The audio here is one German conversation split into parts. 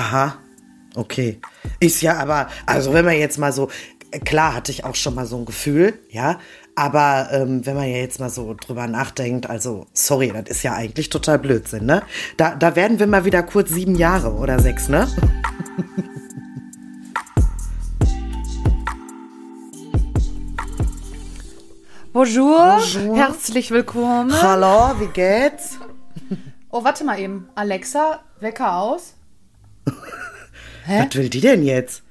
Aha, okay. Ist ja aber, also wenn man jetzt mal so, klar hatte ich auch schon mal so ein Gefühl, ja, aber ähm, wenn man ja jetzt mal so drüber nachdenkt, also sorry, das ist ja eigentlich total Blödsinn, ne? Da, da werden wir mal wieder kurz sieben Jahre oder sechs, ne? Bonjour. Bonjour. herzlich willkommen. Hallo, wie geht's? Oh, warte mal eben. Alexa, Wecker aus. Hä? Was will die denn jetzt?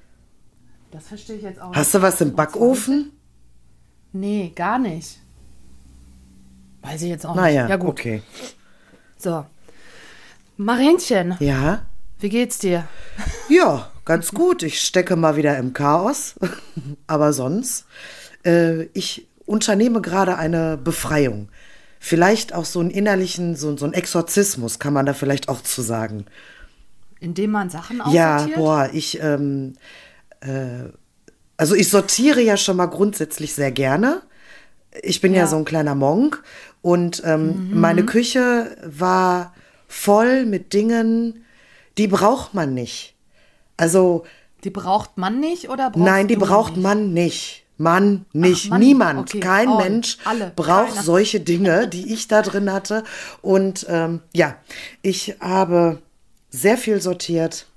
Das verstehe ich jetzt auch nicht. Hast du was im Backofen? Nee, gar nicht. Weiß ich jetzt auch Naja, nicht. Ja, gut. okay. So. Marienchen, Ja? wie geht's dir? Ja, ganz gut. Ich stecke mal wieder im Chaos. Aber sonst, äh, ich unternehme gerade eine Befreiung. Vielleicht auch so einen innerlichen, so, so einen Exorzismus, kann man da vielleicht auch zu sagen. Indem man Sachen Ja, aussortiert? boah, ich, ähm, äh, also ich sortiere ja schon mal grundsätzlich sehr gerne. Ich bin ja, Ja. so ein kleiner Monk und ähm, meine Küche war voll mit Dingen, die braucht man nicht. Also Die braucht man nicht oder brauchst nein, die braucht nicht? man nicht. Mann nicht, Mann, niemand, okay. kein Oh, Mensch alle, braucht keiner. solche Dinge, die ich da drin hatte. Und ähm, ja, ich habe sehr viel sortiert.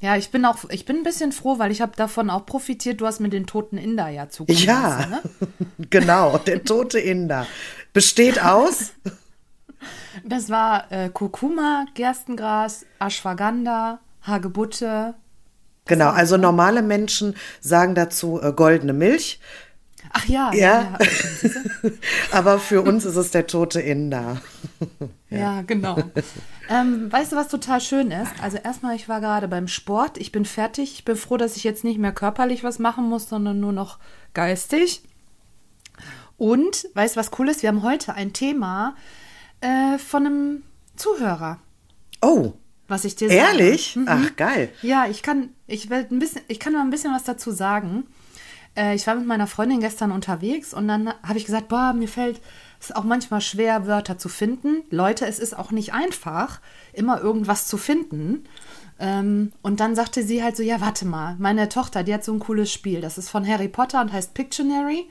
Ja, ich bin auch, ich bin ein bisschen froh, weil ich habe davon auch profitiert. Du hast mir den toten Inder ja zukommen Ja, lassen, ne? genau, der tote Inder. Besteht aus? Das war äh, Kurkuma, Gerstengras, Ashwagandha, Hagebutte. Genau, also normale Menschen sagen dazu äh, goldene Milch. Ach ja, Ja. ja, ja, Aber für uns ist es der tote Inder. ja genau. ähm, weißt du, was total schön ist? Also erstmal, ich war gerade beim Sport, ich bin fertig. Ich bin froh, dass ich jetzt nicht mehr körperlich was machen muss, sondern nur noch geistig. Und, weißt du, was cool ist? Wir haben heute ein Thema äh, von einem Zuhörer, Oh, was ich dir sage. ehrlich? Ach, geil. Ja, ich kann, ich will ein bisschen, ich kann mal ein bisschen was dazu sagen. Äh, ich war mit meiner Freundin gestern unterwegs und dann habe ich gesagt, boah, mir fällt es auch manchmal schwer, Wörter zu finden. Leute, es ist auch nicht einfach, immer irgendwas zu finden. Ähm, und dann sagte sie halt so, ja, warte mal, meine Tochter, die hat so ein cooles Spiel. Das ist von Harry Potter und heißt Pictionary.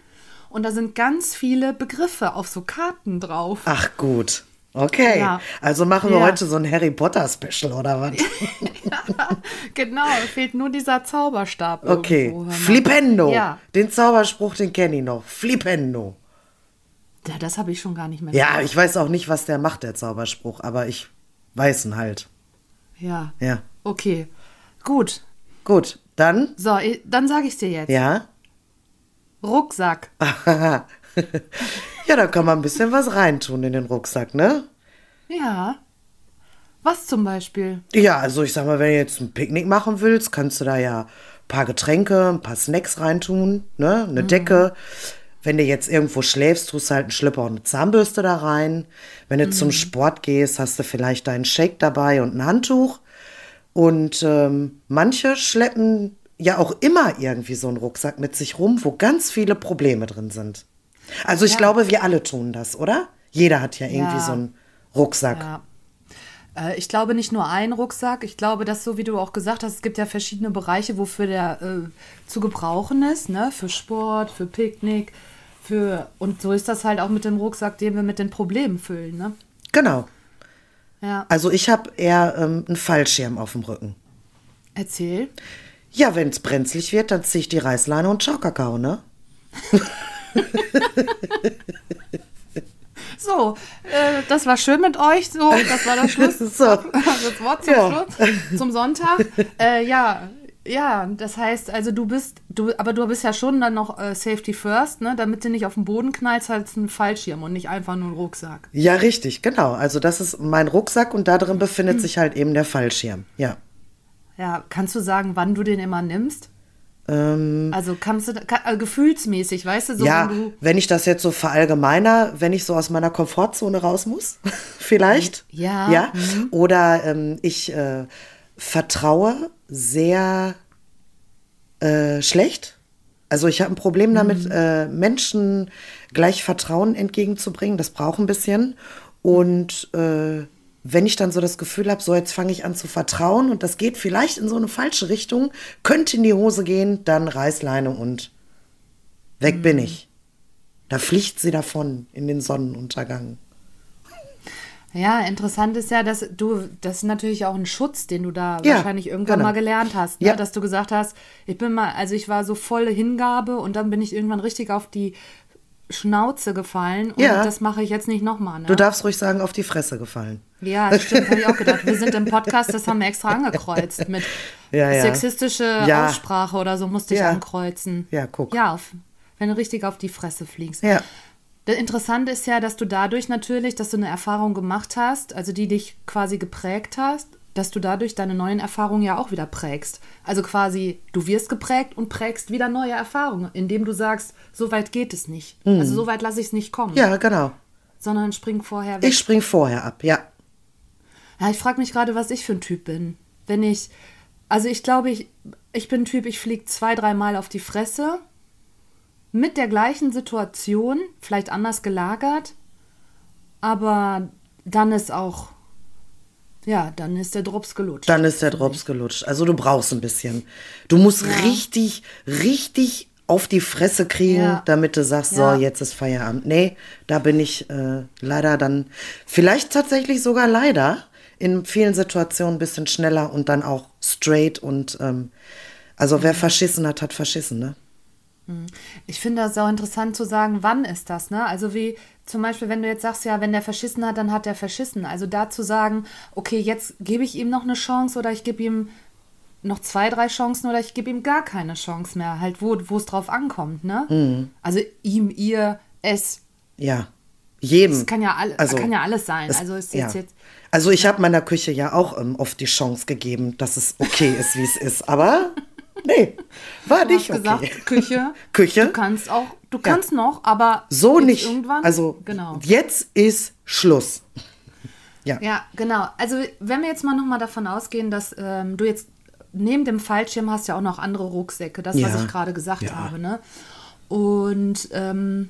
Und da sind ganz viele Begriffe auf so Karten drauf. Ach, gut. Okay. Ja. Also machen wir Ja. heute so ein Harry Potter Special oder was? genau, fehlt nur dieser Zauberstab. Okay. irgendwo. Flipendo. Ja. Den Zauberspruch, den kenne ich noch. Flipendo. Ja, das habe ich schon gar nicht mehr. Ja, ich weiß auch nicht, was der macht, der Zauberspruch, aber ich weiß ihn halt. Ja. Ja. Okay. Gut. Gut, dann, So, dann sage ich dir jetzt. ja. Rucksack. ja, da kann man ein bisschen was reintun in den Rucksack, ne? Ja. Was zum Beispiel? Ja, also ich sag mal, wenn du jetzt ein Picknick machen willst, kannst du da ja ein paar Getränke, ein paar Snacks reintun, ne? Eine Decke. Wenn du jetzt irgendwo schläfst, tust du halt einen Schlipper und eine Zahnbürste da rein. Wenn du zum Sport gehst, hast du vielleicht deinen Shake dabei und ein Handtuch. Und ähm, manche schleppen ja auch immer irgendwie so einen Rucksack mit sich rum, wo ganz viele Probleme drin sind. Also ich Ja. glaube, wir alle tun das, oder? Jeder hat ja irgendwie Ja. so einen Rucksack. Ja. Äh, Ich glaube nicht nur ein Rucksack. Ich glaube, dass so wie du auch gesagt hast, es gibt ja verschiedene Bereiche, wofür der äh, zu gebrauchen ist, ne? Für Sport, für Picknick, für und so ist das halt auch mit dem Rucksack, den wir mit den Problemen füllen, ne? Genau. Ja. Also ich habe eher ähm, einen Fallschirm auf dem Rücken. Erzähl. Ja, wenn es brenzlig wird, dann ziehe ich die Reißleine und schau Kakao, ne? So, äh, das war schön mit euch. So, das war das Schluss. So. Das Wort zum Ja. Schluss, zum Sonntag. Äh, ja, ja, das heißt, also du bist, du, aber du bist ja schon dann noch äh, Safety First, ne? Damit du nicht auf den Boden knallst, halt ein Fallschirm und nicht einfach nur ein Rucksack. Ja, richtig, genau. Also das ist mein Rucksack und da drin befindet sich halt eben der Fallschirm. Ja. Ja, kannst du sagen, wann du den immer nimmst? Ähm, Also kannst du, kann, äh, gefühlsmäßig, weißt du, so ja, wenn du, wenn ich das jetzt so verallgemeiner, wenn ich so aus meiner Komfortzone raus muss, vielleicht. Ja, Ja. Oder ähm, ich äh, vertraue sehr äh, schlecht. Also ich habe ein Problem damit, äh, Menschen gleich Vertrauen entgegenzubringen. Das braucht ein bisschen. Und äh, wenn ich dann so das Gefühl habe, so jetzt fange ich an zu vertrauen und das geht vielleicht in so eine falsche Richtung, könnte in die Hose gehen, dann Reißleine und weg mhm. bin ich. Da fliegt sie davon in den Sonnenuntergang. Ja, interessant ist ja, dass du, das ist natürlich auch ein Schutz, den du da ja, wahrscheinlich irgendwann genau. mal gelernt hast, ne? ja. dass du gesagt hast, ich bin mal, also ich war so volle Hingabe und dann bin ich irgendwann richtig auf die Schnauze gefallen und ja. das mache ich jetzt nicht nochmal. Ne? Du darfst ruhig sagen, auf die Fresse gefallen. Ja, das stimmt, habe ich auch gedacht. Wir sind im Podcast, das haben wir extra angekreuzt mit ja, ja. sexistische Aussprache oder so musste ich ankreuzen. Ja, guck. Ja, auf, wenn du richtig auf die Fresse fliegst. Ja. Das Interessante ist ja, dass du dadurch natürlich, dass du eine Erfahrung gemacht hast, also die dich quasi geprägt hast, dass du dadurch deine neuen Erfahrungen ja auch wieder prägst. Also quasi, du wirst geprägt und prägst wieder neue Erfahrungen, indem du sagst, so weit geht es nicht. Mhm. Also so weit lasse ich es nicht kommen. Ja, genau. Sondern spring vorher weg. Ich spring vorher ab, ja. Ja, ich frage mich gerade, was ich für ein Typ bin. Wenn ich, also ich glaube, ich, ich bin ein Typ, ich fliege zwei, dreimal auf die Fresse mit der gleichen Situation, vielleicht anders gelagert, aber dann ist auch, ja, dann ist der Drops gelutscht. Dann ist der Drops gelutscht. Also du brauchst ein bisschen. Du musst ja. richtig, richtig auf die Fresse kriegen, ja. damit du sagst, ja. so, jetzt ist Feierabend. Nee, da bin ich äh, leider dann, vielleicht tatsächlich sogar leider, in vielen Situationen ein bisschen schneller und dann auch straight und ähm, also wer verschissen hat, hat verschissen, ne? Hm. Ich finde das auch interessant zu sagen, wann ist das, ne? Also wie zum Beispiel, wenn du jetzt sagst, ja, wenn der verschissen hat, dann hat der verschissen. Also da zu sagen, okay, jetzt gebe ich ihm noch eine Chance oder ich gebe ihm noch zwei, drei Chancen oder ich gebe ihm gar keine Chance mehr, halt wo, wo es drauf ankommt, ne? Mhm. Also ihm, ihr, es. Ja. Jedem. Das kann ja, all, also, kann ja alles sein. Es, also ja. jetzt also ich habe meiner Küche ja auch ähm, oft die Chance gegeben, dass es okay ist, wie es ist. Aber Nee, war du nicht hast okay. gesagt, Küche. Küche. Du kannst auch, du kannst ja. noch, aber so nicht. Irgendwann. Also genau. jetzt ist Schluss. Ja. Ja, genau. Also wenn wir jetzt mal noch mal davon ausgehen, dass ähm, du jetzt neben dem Fallschirm hast ja auch noch andere Rucksäcke, das ja. was ich gerade gesagt ja. habe, ne? Und ähm,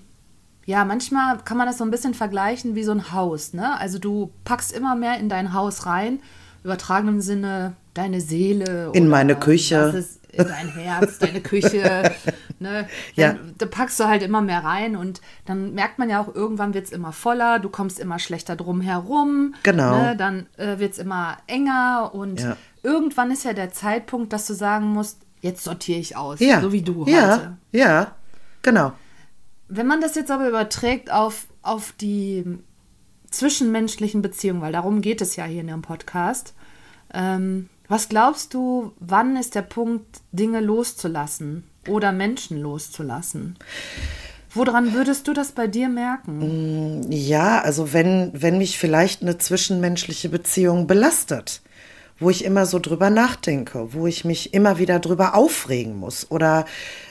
ja, manchmal kann man das so ein bisschen vergleichen wie so ein Haus, ne? Also du packst immer mehr in dein Haus rein, übertragenen Sinne deine Seele. In meine Küche. Ist, dein Herz, deine Küche. Ne? ja. Da packst du halt immer mehr rein und dann merkt man ja auch, irgendwann wird es immer voller, du kommst immer schlechter drum herum. Genau. Ne? Dann äh, wird es immer enger und ja. irgendwann ist ja der Zeitpunkt, dass du sagen musst, jetzt sortiere ich aus, ja. so wie du ja. heute. Ja, genau. Wenn man das jetzt aber überträgt auf, auf die zwischenmenschlichen Beziehungen, weil darum geht es ja hier in dem Podcast, ähm, was glaubst du, wann ist der Punkt, Dinge loszulassen oder Menschen loszulassen? Woran würdest du das bei dir merken? Mm, ja, also wenn, wenn mich vielleicht eine zwischenmenschliche Beziehung belastet, wo ich immer so drüber nachdenke, wo ich mich immer wieder drüber aufregen muss oder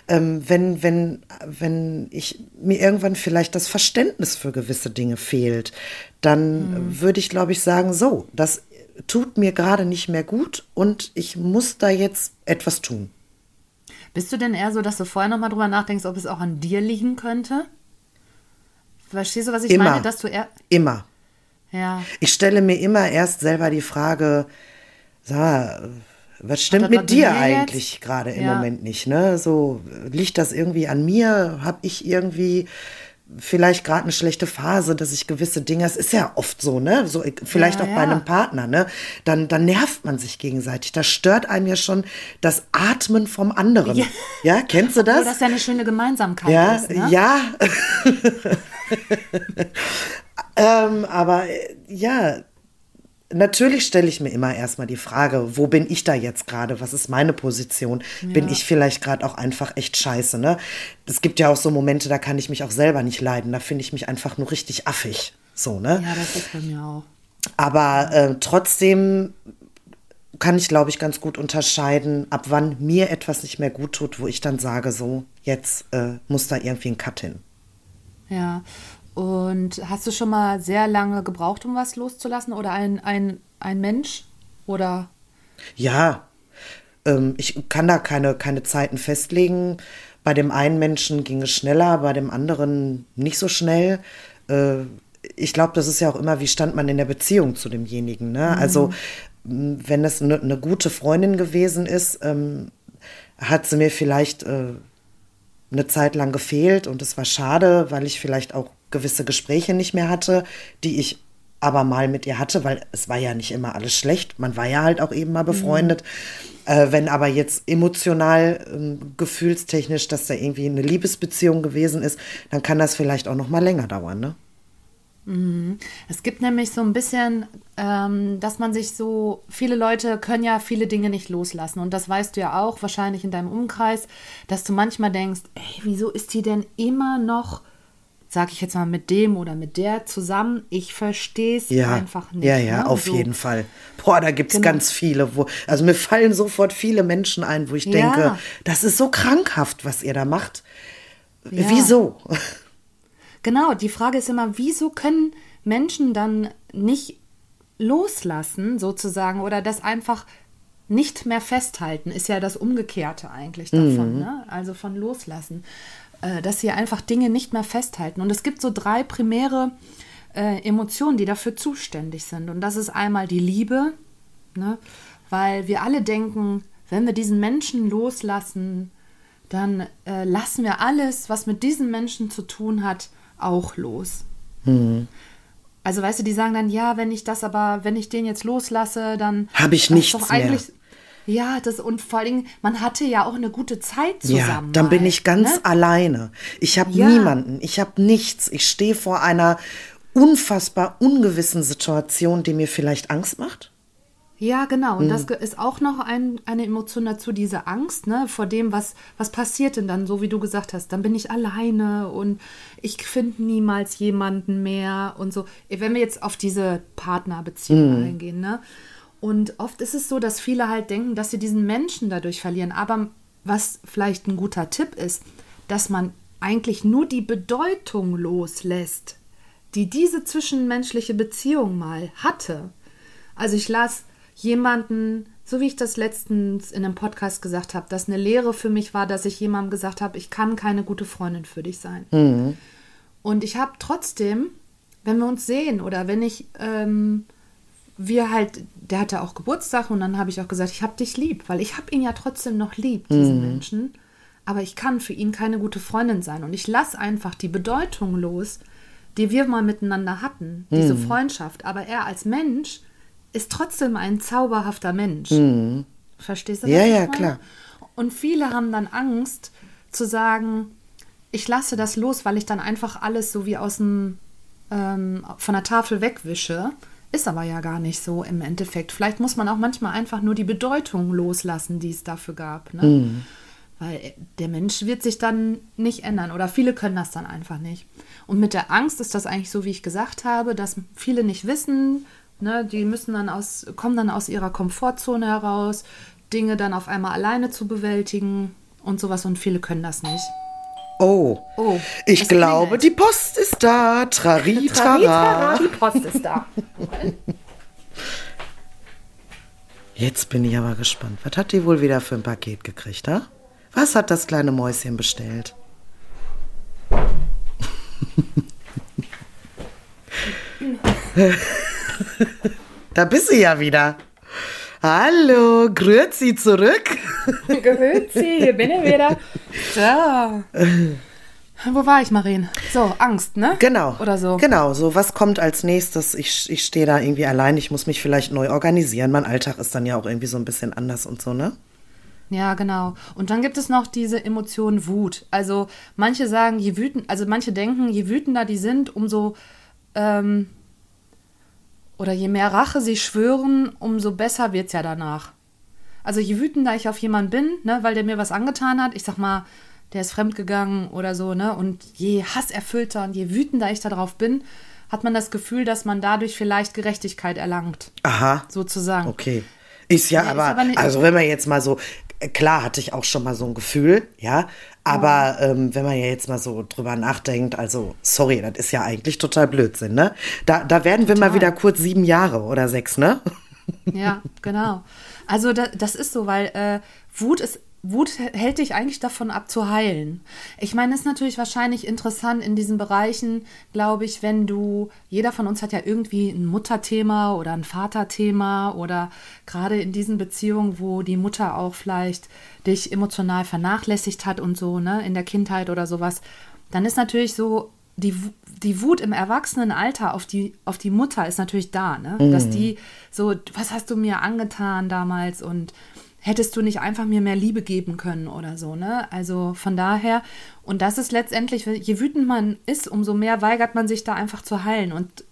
ähm, wenn, wenn, wenn ich mir irgendwann vielleicht das Verständnis für gewisse Dinge fehlt, dann mhm. würde ich, glaube ich, sagen, so, das tut mir gerade nicht mehr gut und ich muss da jetzt etwas tun. Bist du denn eher so, dass du vorher nochmal drüber nachdenkst, ob es auch an dir liegen könnte? Verstehst du, was ich immer, meine? Dass du eher immer. Ja. Ich stelle mir immer erst selber die Frage, sag mal, was stimmt mit dir eigentlich gerade im ja. Moment nicht? Ne? So liegt das irgendwie an mir? Habe ich irgendwie vielleicht gerade eine schlechte Phase, dass ich gewisse Dinge, es ist ja oft so, ne, so vielleicht ja, auch ja. bei einem Partner, ne, dann, dann nervt man sich gegenseitig. Das stört einem ja schon das Atmen vom anderen. Ja, ja kennst du das? Obwohl das ja eine schöne Gemeinsamkeit ja, ist. Ne? Ja, ähm, aber ja, natürlich stelle ich mir immer erstmal die Frage, wo bin ich da jetzt gerade? Was ist meine Position? Ja. Bin ich vielleicht gerade auch einfach echt scheiße, ne? Es gibt ja auch so Momente, da kann ich mich auch selber nicht leiden. Da finde ich mich einfach nur richtig affig. So, ne? Ja, das ist bei mir auch. Aber äh, trotzdem kann ich, glaube ich, ganz gut unterscheiden, ab wann mir etwas nicht mehr gut tut, wo ich dann sage, so, jetzt äh, muss da irgendwie ein Cut hin. Ja, und hast du schon mal sehr lange gebraucht, um was loszulassen? Oder ein, ein, ein Mensch? Oder? Ja, ähm, ich kann da keine, keine Zeiten festlegen. Bei dem einen Menschen ging es schneller, bei dem anderen nicht so schnell. Äh, ich glaube, das ist ja auch immer, wie stand man in der Beziehung zu demjenigen. Ne? Also m, wenn es eine ne gute Freundin gewesen ist, ähm, hat sie mir vielleicht äh, eine Zeit lang gefehlt und es war schade, weil ich vielleicht auch gewisse Gespräche nicht mehr hatte, die ich aber mal mit ihr hatte, weil es war ja nicht immer alles schlecht. Man war ja halt auch eben mal befreundet. Äh, wenn aber jetzt emotional, ähm, gefühlstechnisch, dass da irgendwie eine Liebesbeziehung gewesen ist, dann kann das vielleicht auch noch mal länger dauern, ne? Es gibt nämlich so ein bisschen, ähm, dass man sich so, viele Leute können ja viele Dinge nicht loslassen. Und das weißt du ja auch wahrscheinlich in deinem Umkreis, dass du manchmal denkst, ey, wieso ist die denn immer noch, sag ich jetzt mal, mit dem oder mit der zusammen? Ich verstehe es Ja, einfach nicht. ja, ja, ne? auf so. jeden Fall. Boah, da gibt es Genau. ganz viele, wo, also mir fallen sofort viele Menschen ein, wo ich Ja. denke, das ist so krankhaft, was ihr da macht. Ja. Wieso? Genau, die Frage ist immer, wieso können Menschen dann nicht loslassen, sozusagen, oder das einfach nicht mehr festhalten, ist ja das Umgekehrte eigentlich davon, ne? also von loslassen, dass sie einfach Dinge nicht mehr festhalten. Und es gibt so drei primäre äh, Emotionen, die dafür zuständig sind. Und das ist einmal die Liebe, ne? weil wir alle denken, wenn wir diesen Menschen loslassen, dann äh, lassen wir alles, was mit diesem Menschen zu tun hat, auch los. Also weißt du, die sagen dann, ja, wenn ich das aber, wenn ich den jetzt loslasse, dann Hab ich nichts doch mehr. Ja, das und vor Dingen, man hatte ja auch eine gute Zeit Ja, zusammen. dann bin ich ganz ne? alleine. Ich habe Ja. niemanden, ich habe nichts. Ich stehe vor einer unfassbar ungewissen Situation, die mir vielleicht Angst macht. Ja, genau. Und Mhm. das ge- ist auch noch ein, eine Emotion dazu, diese Angst, ne, vor dem, was, was passiert denn dann, so wie du gesagt hast. Dann bin ich alleine und ich finde niemals jemanden mehr und so. Wenn wir jetzt auf diese Partnerbeziehung Mhm. eingehen, ne? Und oft ist es so, dass viele halt denken, dass sie diesen Menschen dadurch verlieren. Aber was vielleicht ein guter Tipp ist, dass man eigentlich nur die Bedeutung loslässt, die diese zwischenmenschliche Beziehung mal hatte. Also ich las jemanden, so wie ich das letztens in einem Podcast gesagt habe, dass eine Lehre für mich war, dass ich jemandem gesagt habe, ich kann keine gute Freundin für dich sein. Und ich habe trotzdem, wenn wir uns sehen oder wenn ich, ähm, wir halt, der hatte auch Geburtstag und dann habe ich auch gesagt, ich habe dich lieb, weil ich habe ihn ja trotzdem noch lieb, diesen Menschen. Aber ich kann für ihn keine gute Freundin sein. Und ich lasse einfach die Bedeutung los, die wir mal miteinander hatten, diese Freundschaft. Aber er als Mensch ist trotzdem ein zauberhafter Mensch. Verstehst du? was Ja, ja, klar. Und viele haben dann Angst zu sagen, ich lasse das los, weil ich dann einfach alles so wie aus dem ähm, von der Tafel wegwische. Ist aber ja gar nicht so im Endeffekt. Vielleicht muss man auch manchmal einfach nur die Bedeutung loslassen, die es dafür gab. Ne? Mhm. Weil der Mensch wird sich dann nicht ändern oder viele können das dann einfach nicht. Und mit der Angst ist das eigentlich so, wie ich gesagt habe, dass viele nicht wissen, ne, die müssen dann aus, kommen dann aus ihrer Komfortzone heraus, Dinge dann auf einmal alleine zu bewältigen und sowas und viele können das nicht. Oh, Oh, ich es glaube, die Post ist da. Trari, trara. die Post ist da. Jetzt bin ich aber gespannt. Was hat die wohl wieder für ein Paket gekriegt, ha? Was hat das kleine Mäuschen bestellt? da bist du ja wieder. Hallo, grüezi zurück. Grüezi, hier bin ich wieder. So. Wo war ich, Marien? So, Angst, ne? Genau. Oder so. Genau, so was kommt als nächstes? Ich, ich stehe da irgendwie allein, ich muss mich vielleicht neu organisieren. Mein Alltag ist dann ja auch irgendwie so ein bisschen anders und so, ne? Ja, genau. Und dann gibt es noch diese Emotion Wut. Also manche sagen, je wütend, also manche denken, je wütender die sind, umso ähm, oder je mehr Rache sie schwören, umso besser wird's ja danach. Also je wütender ich auf jemanden bin, ne, weil der mir was angetan hat, ich sag mal, der ist fremdgegangen oder so, ne, und je hasserfüllter und je wütender ich darauf bin, hat man das Gefühl, dass man dadurch vielleicht Gerechtigkeit erlangt, Aha. sozusagen. Okay. Ist ja ist aber, aber nicht- also wenn man jetzt mal so, klar hatte ich auch schon mal so ein Gefühl, ja, aber ähm, wenn man ja jetzt mal so drüber nachdenkt, also sorry, das ist ja eigentlich total Blödsinn, ne? Da, da werden wir mal Total. wieder kurz sieben Jahre oder sechs, ne? Ja, genau. Also da, das ist so, weil äh, Wut ist Wut hält dich eigentlich davon ab zu heilen. Ich meine, es ist natürlich wahrscheinlich interessant in diesen Bereichen, glaube ich, wenn du, jeder von uns hat ja irgendwie ein Mutterthema oder ein Vaterthema oder gerade in diesen Beziehungen, wo die Mutter auch vielleicht dich emotional vernachlässigt hat und so, ne, in der Kindheit oder sowas, dann ist natürlich so, die, die Wut im Erwachsenenalter auf die, auf die Mutter ist natürlich da, ne? Dass die so, was hast du mir angetan damals und hättest du nicht einfach mir mehr Liebe geben können oder so, ne? Also von daher, und das ist letztendlich, je wütend man ist, umso mehr weigert man sich da einfach zu heilen und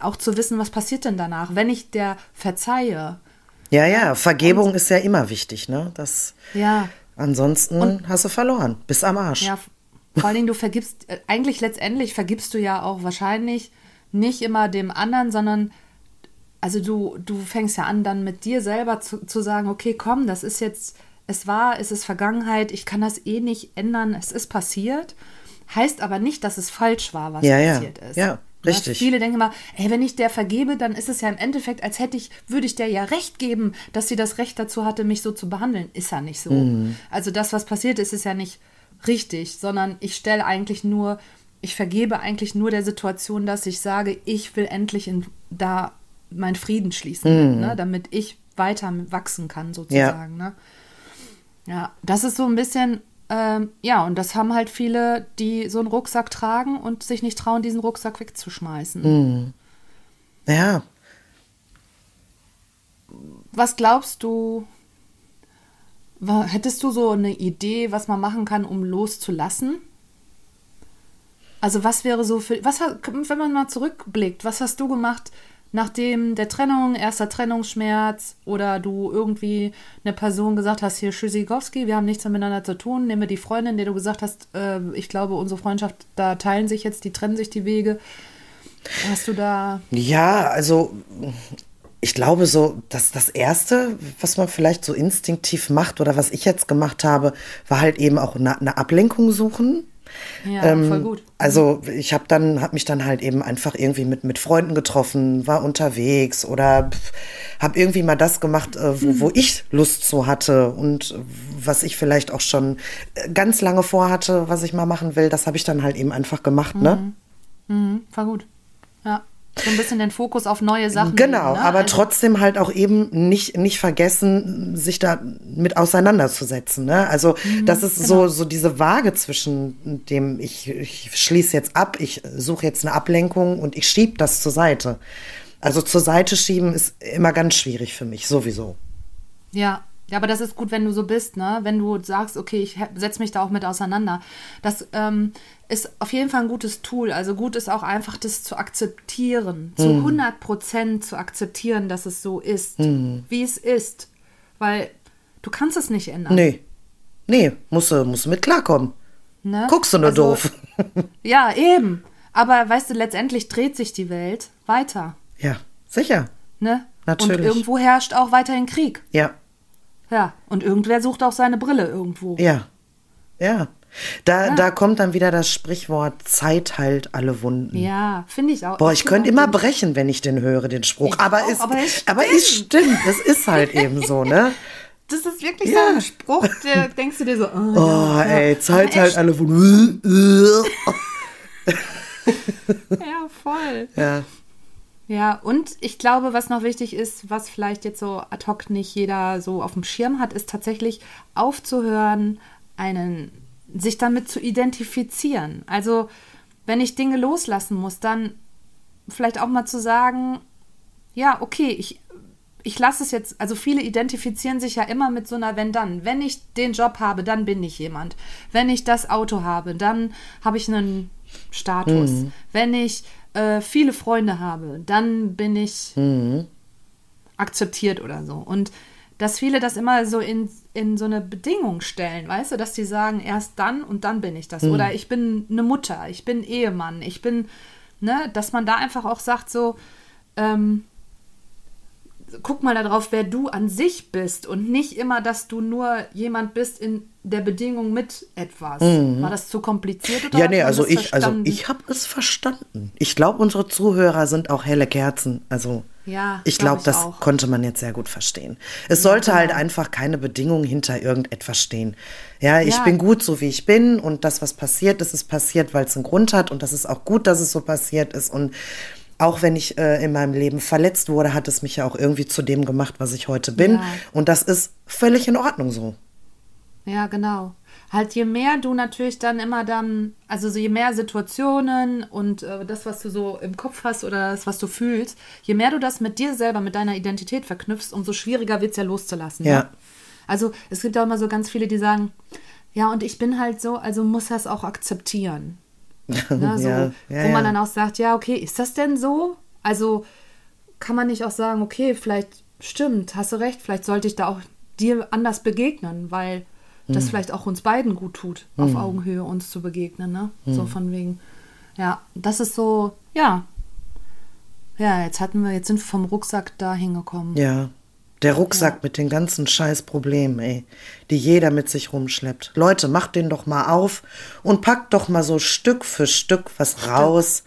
auch zu wissen, was passiert denn danach, wenn ich der verzeihe. Ja, ja, Vergebung ist ja immer wichtig, ne? Das, Ja, ansonsten hast du verloren. Bis am Arsch. ja, vor allen Dingen, du vergibst, äh, eigentlich letztendlich vergibst du ja auch wahrscheinlich nicht immer dem anderen, sondern also du, du fängst ja an, dann mit dir selber zu, zu sagen, okay, komm, das ist jetzt, es war, es ist Vergangenheit, ich kann das eh nicht ändern, es ist passiert. Heißt aber nicht, dass es falsch war, was Ja, ja. passiert ist. Ja, Ne? richtig. Viele denken immer, ey, wenn ich der vergebe, dann ist es ja im Endeffekt, als hätte ich, würde ich der ja recht geben, dass sie das Recht dazu hatte, mich so zu behandeln. Ist ja nicht so. Mhm. Also das, was passiert ist, ist ja nicht richtig, sondern ich stelle eigentlich nur, ich vergebe eigentlich nur der Situation, dass ich sage, ich will endlich in, da meinen Frieden schließen, Mhm. ne, damit ich weiter wachsen kann, sozusagen. Ne? Ja, das ist so ein bisschen, ähm, ja, und das haben halt viele, die so einen Rucksack tragen und sich nicht trauen, diesen Rucksack wegzuschmeißen. Ja, Was glaubst du, hättest du so eine Idee, was man machen kann, um loszulassen? Also was wäre so für, was wenn man mal zurückblickt, was hast du gemacht, nachdem der Trennung, erster Trennungsschmerz oder du irgendwie eine Person gesagt hast, hier Schüssigowski, wir haben nichts miteinander zu tun, nehme die Freundin, der du gesagt hast, äh, ich glaube, unsere Freundschaft, da teilen sich jetzt, die trennen sich die Wege. Hast du da, Ja, also ich glaube so, dass das Erste, was man vielleicht so instinktiv macht oder was ich jetzt gemacht habe, war halt eben auch eine, eine Ablenkung suchen. Ja, voll gut. Also ich habe dann, habe mich dann halt eben einfach irgendwie mit, mit Freunden getroffen, war unterwegs oder habe irgendwie mal das gemacht, äh, wo, wo ich Lust zu hatte und was ich vielleicht auch schon äh, ganz lange vorhatte, was ich mal machen will, das habe ich dann halt eben einfach gemacht, ne? Mhm, war gut. Ja. So ein bisschen den Fokus auf neue Sachen. Genau, legen, ne? aber Also- trotzdem halt auch eben nicht, nicht vergessen, sich da mit auseinanderzusetzen. Ne? Also Mhm, das ist genau. so, so diese Waage zwischen dem, ich, ich schließe jetzt ab, ich suche jetzt eine Ablenkung und ich schiebe das zur Seite. Also zur Seite schieben ist immer ganz schwierig für mich, sowieso. Ja. Ja, aber das ist gut, wenn du so bist, ne? Wenn du sagst, okay, ich setze mich da auch mit auseinander. Das ähm, ist auf jeden Fall ein gutes Tool. Also gut ist auch einfach, das zu akzeptieren. Zu 100 Prozent zu akzeptieren, dass es so ist, wie es ist. Weil du kannst es nicht ändern. Nee. Nee, musst du, musst du mit klarkommen. Ne? Guckst du nur Also, doof. Ja, eben. Aber weißt du, letztendlich dreht sich die Welt weiter. ja, sicher. Ne? Natürlich. Und irgendwo herrscht auch weiterhin Krieg. Ja, Ja. Und irgendwer sucht auch seine Brille irgendwo. ja, ja. Da, da kommt dann wieder das Sprichwort Zeit heilt alle Wunden. Ja, finde ich auch. Boah, ich finde könnte immer brechen, wenn ich den höre, den Spruch. Ich aber, auch, ist, aber es aber es stimmt, es ist halt eben so, ne? Das ist wirklich Ja. so ein Spruch, der denkst du dir so, oh, Oh, ja, ey, ja. Zeit halt alle Wunden. Ja, voll. Ja, Ja, und ich glaube, was noch wichtig ist, was vielleicht jetzt so ad hoc nicht jeder so auf dem Schirm hat, ist tatsächlich aufzuhören, einen, sich damit zu identifizieren. Also, wenn ich Dinge loslassen muss, dann vielleicht auch mal zu sagen, ja, okay, ich, ich lasse es jetzt, also viele identifizieren sich ja immer mit so einer Wenn-Dann. Wenn ich den Job habe, dann bin ich jemand. Wenn ich das Auto habe, dann habe ich einen Status. Wenn ich äh, viele Freunde habe, dann bin ich akzeptiert oder so. Und dass viele das immer so in, in so eine Bedingung stellen, weißt du, dass die sagen, erst dann und dann bin ich das. Oder ich bin eine Mutter, ich bin Ehemann, ich bin, ne, dass man da einfach auch sagt, so, ähm, guck mal darauf, wer du an sich bist und nicht immer, dass du nur jemand bist in der Bedingung mit etwas. War das zu kompliziert oder ja nee, also ich, also ich habe es verstanden. Ich glaube, unsere Zuhörer sind auch helle Kerzen. Also, Ja, Ich glaub glaube, ich das auch. konnte man jetzt sehr gut verstehen. Es sollte genau. halt einfach keine Bedingung hinter irgendetwas stehen. Ja, ich Ja. bin gut so, wie ich bin und das, was passiert ist, ist passiert, weil es einen Grund hat und das ist auch gut, dass es so passiert ist und auch wenn ich äh, in meinem Leben verletzt wurde, hat es mich ja auch irgendwie zu dem gemacht, was ich heute bin. Ja. Und das ist völlig in Ordnung so. Ja, genau. Halt je mehr du natürlich dann immer dann, also so je mehr Situationen und äh, das, was du so im Kopf hast oder das, was du fühlst, je mehr du das mit dir selber, mit deiner Identität verknüpfst, umso schwieriger wird es ja loszulassen. Ja. Ne? Also es gibt auch immer so ganz viele, die sagen, ja, und ich bin halt so, also muss das auch akzeptieren. Ne, so, Ja, ja, wo man dann auch sagt, ja, okay, ist das denn so? Also kann man nicht auch sagen, okay, vielleicht stimmt, hast du recht, vielleicht sollte ich da auch dir anders begegnen, weil Hm. das vielleicht auch uns beiden gut tut, auf Augenhöhe uns zu begegnen, ne? Hm. So von wegen, ja, das ist so, ja. Ja, jetzt hatten wir, jetzt sind wir vom Rucksack da hingekommen. Ja. Der Rucksack mit den ganzen scheiß Problemen, ey, die jeder mit sich rumschleppt. Leute, macht den doch mal auf und packt doch mal so Stück für Stück was raus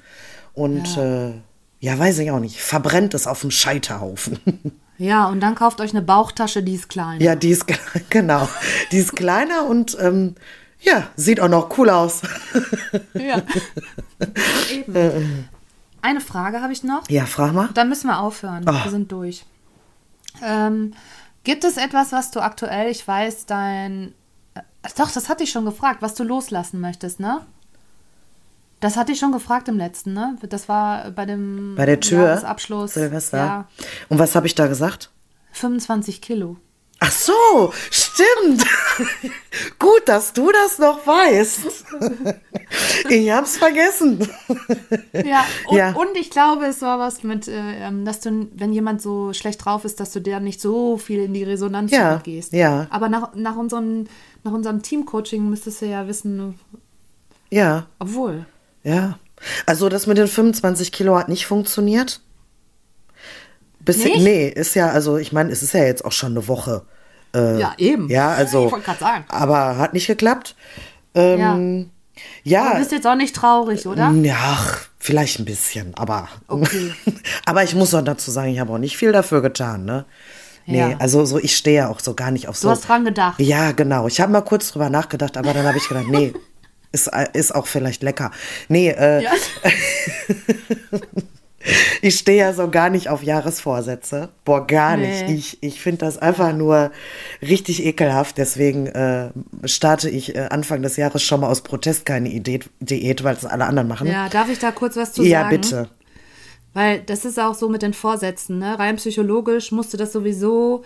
und ja, äh, ja weiß ich auch nicht, verbrennt es auf dem Scheiterhaufen. Ja, und dann kauft euch eine Bauchtasche, die ist klein. ja, die ist genau, die ist kleiner und ähm, ja, sieht auch noch cool aus. Ja. Eben. Eine Frage habe ich noch. ja, frag mal. Dann müssen wir aufhören. Oh. Wir sind durch. Ähm, gibt es etwas, was du aktuell, ich weiß, dein. Äh, doch, das hatte ich schon gefragt, was du loslassen möchtest, ne? Das hatte ich schon gefragt im letzten, ne? Das war bei dem Bei der Tür. Jahresabschluss. Silvester. Ja, Und was habe ich da gesagt? 25 Kilo. Ach so, stimmt. Gut, dass du das noch weißt. ich hab's vergessen. Ja und, Ja. und ich glaube, es war was mit, äh, ähm, dass du, wenn jemand so schlecht drauf ist, dass du der nicht so viel in die Resonanz Ja, gehst. ja. Aber nach, nach, unserem, nach unserem Teamcoaching müsstest du ja wissen, Ja, obwohl. ja. Also das mit den 25 Kilo hat nicht funktioniert. Bis Nicht? Nee, ist ja, also ich meine, es ist ja jetzt auch schon eine Woche. Äh, Ja, eben. Ja, also. Ich wollte gerade sagen. Aber hat nicht geklappt. Ähm, ja. Du bist jetzt auch nicht traurig, oder? Ja, ach, vielleicht ein bisschen, aber. Okay. aber ich muss auch dazu sagen, ich habe auch nicht viel dafür getan, ne? Nee, Ja. also so, ich stehe ja auch so gar nicht auf so. Du hast dran gedacht. Ja, genau. Ich habe mal kurz drüber nachgedacht, aber dann habe ich gedacht, nee, ist, ist auch vielleicht lecker. Nee, äh, Ja. ich stehe ja so gar nicht auf Jahresvorsätze. Boah, gar nicht. Nee. Ich, ich finde das einfach nur richtig ekelhaft. Deswegen äh, starte ich äh, Anfang des Jahres schon mal aus Protest keine Diät, Diät weil es alle anderen machen. Ja, darf ich da kurz was zu ja sagen? bitte. Weil das ist auch so mit den Vorsätzen, ne? Rein psychologisch musst du das sowieso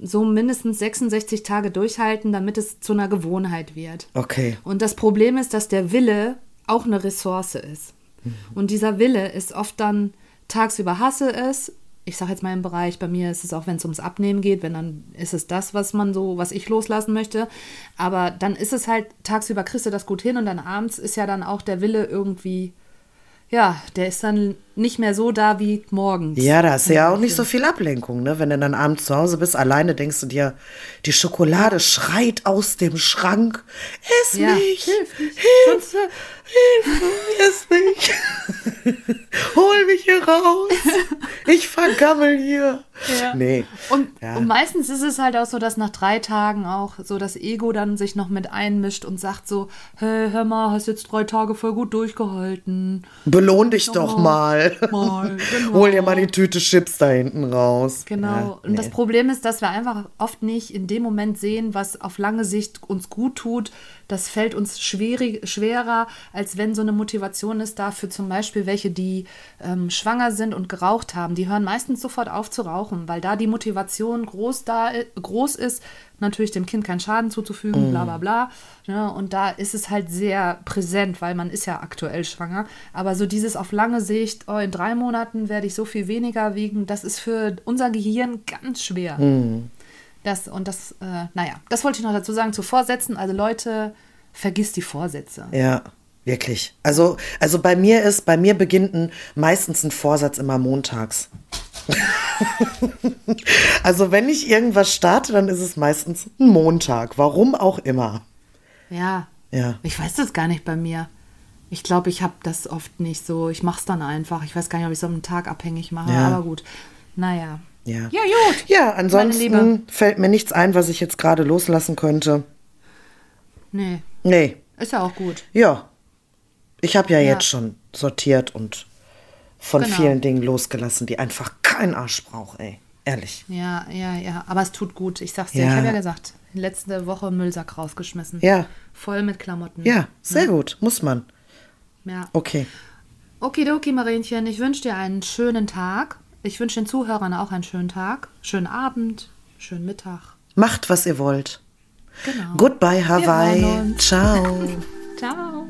so mindestens 66 Tage durchhalten, damit es zu einer Gewohnheit wird. Okay. Und das Problem ist, dass der Wille auch eine Ressource ist. Und dieser Wille ist oft dann tagsüber hasse es. Ich sage jetzt mal im Bereich, bei mir ist es auch, wenn es ums Abnehmen geht, wenn dann ist es das, was man so, was ich loslassen möchte. Aber dann ist es halt, tagsüber kriegst du das gut hin und dann abends ist ja dann auch der Wille irgendwie, ja, der ist dann nicht mehr so da wie morgens. Ja, da ist ja auch nicht so viel Ablenkung, ne? Wenn du dann abends zu Hause bist, alleine denkst du dir, die Schokolade schreit aus dem Schrank. Ess Ja, mich! hilf mich. Hilfe! Hilfe! Ess mich! Hol mich hier raus! Ich vergammel hier! Ja. Nee. Und, Ja. und meistens ist es halt auch so, dass nach drei Tagen auch so das Ego dann sich noch mit einmischt und sagt so, hey, hör mal, hast jetzt drei Tage voll gut durchgehalten. Belohn dich doch Oh, mal. mal, genau. Hol dir mal die Tüte Chips da hinten raus. Genau. Ja, und nee. das Problem ist, dass wir einfach oft nicht in dem Moment sehen, was auf lange Sicht uns gut tut. Das fällt uns schwierig, schwerer, als wenn so eine Motivation ist dafür zum Beispiel welche, die ähm, schwanger sind und geraucht haben. Die hören meistens sofort auf zu rauchen, weil da die Motivation groß, da, groß ist, natürlich dem Kind keinen Schaden zuzufügen, bla bla bla. Ne? Und da ist es halt sehr präsent, weil man ist ja aktuell schwanger. Aber so dieses auf lange Sicht, oh, in drei Monaten werde ich so viel weniger wiegen, das ist für unser Gehirn ganz schwer. Das, und das, äh, naja, das wollte ich noch dazu sagen zu Vorsätzen. Also Leute, vergiss die Vorsätze. Ja, wirklich. Also, also bei mir ist, bei mir beginnt ein, meistens ein Vorsatz immer montags. also wenn ich irgendwas starte, dann ist es meistens ein Montag. Warum auch immer. Ja. Ja. Ich weiß das gar nicht bei mir. Ich glaube, ich habe das oft nicht so. Ich mache es dann einfach. Ich weiß gar nicht, ob ich es am Tag abhängig mache, Ja. aber gut. Naja. Ja. Ja, gut. Ja, ansonsten fällt mir nichts ein, was ich jetzt gerade loslassen könnte. Nee, Nee, ist ja auch gut. ja. Ich habe ja, Ja. jetzt schon sortiert und von Genau. vielen Dingen losgelassen, die einfach kein Arsch braucht, ey. Ehrlich. Ja, ja, ja. Aber es tut gut. Ich sag's dir, Ja. ich habe ja gesagt, letzte Woche Müllsack rausgeschmissen. Ja. Voll mit Klamotten. Ja, sehr gut. Muss man. Ja. Okay. Okidoki, Marienchen, ich wünsche dir einen schönen Tag. Ich wünsche den Zuhörern auch einen schönen Tag, schönen Abend, schönen Mittag. Macht, was ihr wollt. Genau. Goodbye, Hawaii. Ciao. Ciao.